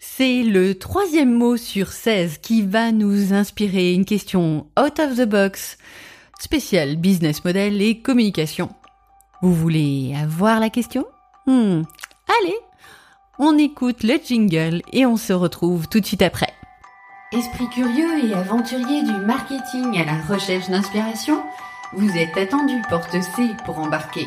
C'est le troisième mot sur 16 qui va nous inspirer une question out of the box, spéciale business model et communication. Vous voulez avoir la question? Hmm. Allez, on écoute le jingle et on se retrouve tout de suite après. Esprit curieux et aventurier du marketing à la recherche d'inspiration, vous êtes attendu porte C pour embarquer.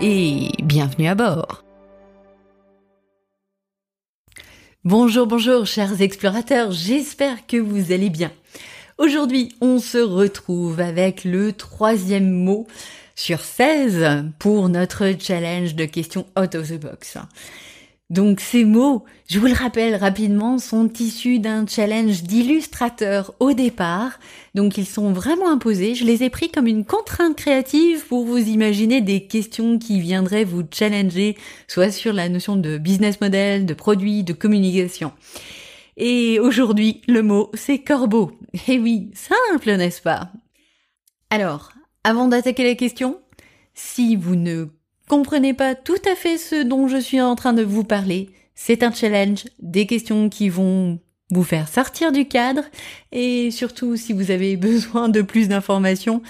et bienvenue à bord. Bonjour, bonjour chers explorateurs, j'espère que vous allez bien. Aujourd'hui, on se retrouve avec le troisième mot sur 16 pour notre challenge de questions out of the box. Donc ces mots, je vous le rappelle rapidement, sont issus d'un challenge d'illustrateurs au départ. Donc ils sont vraiment imposés. Je les ai pris comme une contrainte créative pour vous imaginer des questions qui viendraient vous challenger, soit sur la notion de business model, de produit, de communication. Et aujourd'hui, le mot, c'est corbeau. Eh oui, simple, n'est-ce pas? Alors, avant d'attaquer la question, si vous ne comprenez pas tout à fait ce dont je suis en train de vous parler, c'est un challenge, des questions qui vont vous faire sortir du cadre et surtout si vous avez besoin de plus d'informations,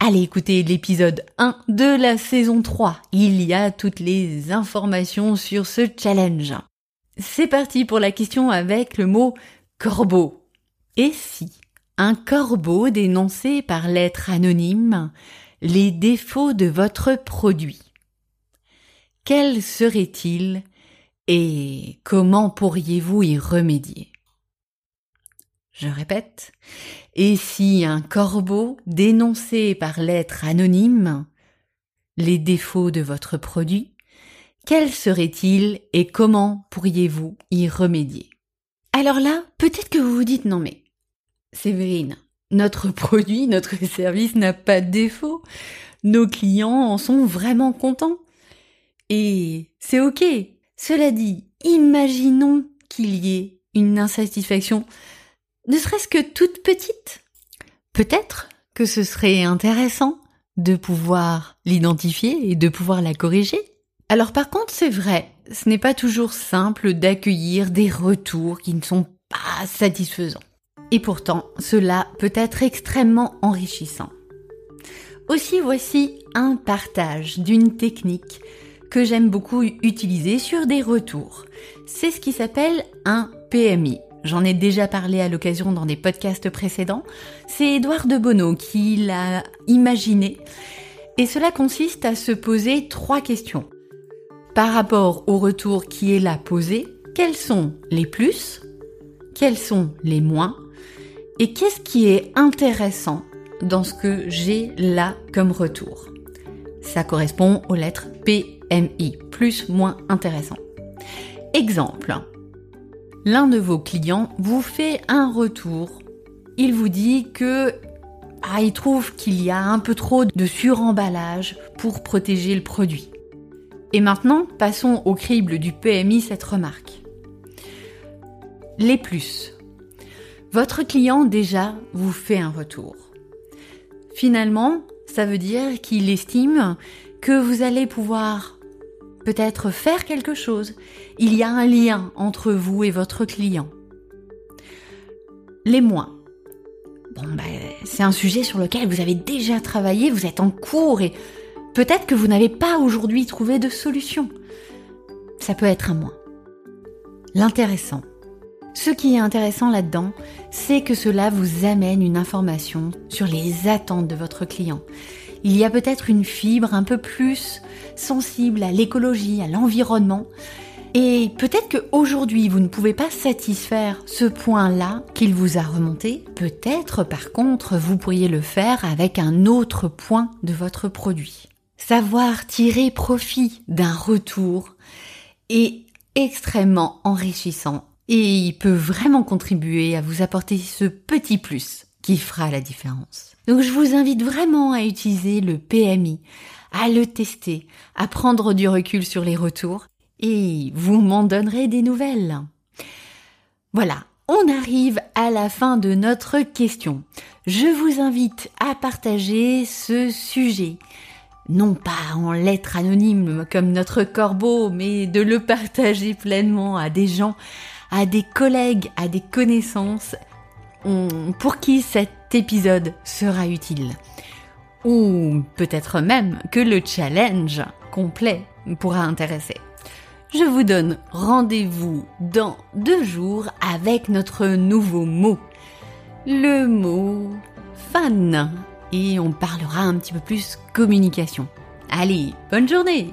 allez écouter l'épisode 1 de la saison 3. Il y a toutes les informations sur ce challenge. C'est parti pour la question avec le mot corbeau. Et si un corbeau dénoncé par lettre anonyme les défauts de votre produit? Quel serait-il et comment pourriez-vous y remédier? Je répète, et si un corbeau dénonçait par lettre anonyme les défauts de votre produit, quel serait-il et comment pourriez-vous y remédier? Alors là, peut-être que vous vous dites non mais, Séverine, notre produit, notre service n'a pas de défaut. Nos clients en sont vraiment contents. Et c'est ok. Cela dit, imaginons qu'il y ait une insatisfaction, ne serait-ce que toute petite. Peut-être que ce serait intéressant de pouvoir l'identifier et de pouvoir la corriger. Alors par contre, c'est vrai, ce n'est pas toujours simple d'accueillir des retours qui ne sont pas satisfaisants. Et pourtant, cela peut être extrêmement enrichissant. Aussi voici un partage d'une technique que j'aime beaucoup utiliser sur des retours. C'est ce qui s'appelle un PMI. J'en ai déjà parlé à l'occasion dans des podcasts précédents. C'est Edouard de Bono qui l'a imaginé. Et cela consiste à se poser trois questions. Par rapport au retour qui est là posé, quels sont les plus Quels sont les moins Et qu'est-ce qui est intéressant dans ce que j'ai là comme retour? Ça correspond aux lettres P MI, plus moins intéressant. Exemple. L'un de vos clients vous fait un retour. Il vous dit que ah, il trouve qu'il y a un peu trop de suremballage pour protéger le produit. Et maintenant, passons au crible du PMI cette remarque. Les plus. Votre client déjà vous fait un retour. Finalement, ça veut dire qu'il estime que vous allez pouvoir peut-être faire quelque chose. Il y a un lien entre vous et votre client. Les moins. Bon, ben, c'est un sujet sur lequel vous avez déjà travaillé, vous êtes en cours et peut-être que vous n'avez pas aujourd'hui trouvé de solution. Ça peut être un moins. L'intéressant. Ce qui est intéressant là-dedans, c'est que cela vous amène une information sur les attentes de votre client il y a peut-être une fibre un peu plus sensible à l'écologie, à l'environnement. Et peut-être qu'aujourd'hui, vous ne pouvez pas satisfaire ce point-là qu'il vous a remonté. Peut-être, par contre, vous pourriez le faire avec un autre point de votre produit. Savoir tirer profit d'un retour est extrêmement enrichissant et il peut vraiment contribuer à vous apporter ce petit plus qui fera la différence. Donc je vous invite vraiment à utiliser le PMI, à le tester, à prendre du recul sur les retours et vous m'en donnerez des nouvelles. Voilà, on arrive à la fin de notre question. Je vous invite à partager ce sujet. Non pas en lettres anonymes comme notre corbeau, mais de le partager pleinement à des gens, à des collègues, à des connaissances pour qui cet épisode sera utile. Ou peut-être même que le challenge complet pourra intéresser. Je vous donne rendez-vous dans deux jours avec notre nouveau mot. Le mot fan. Et on parlera un petit peu plus communication. Allez, bonne journée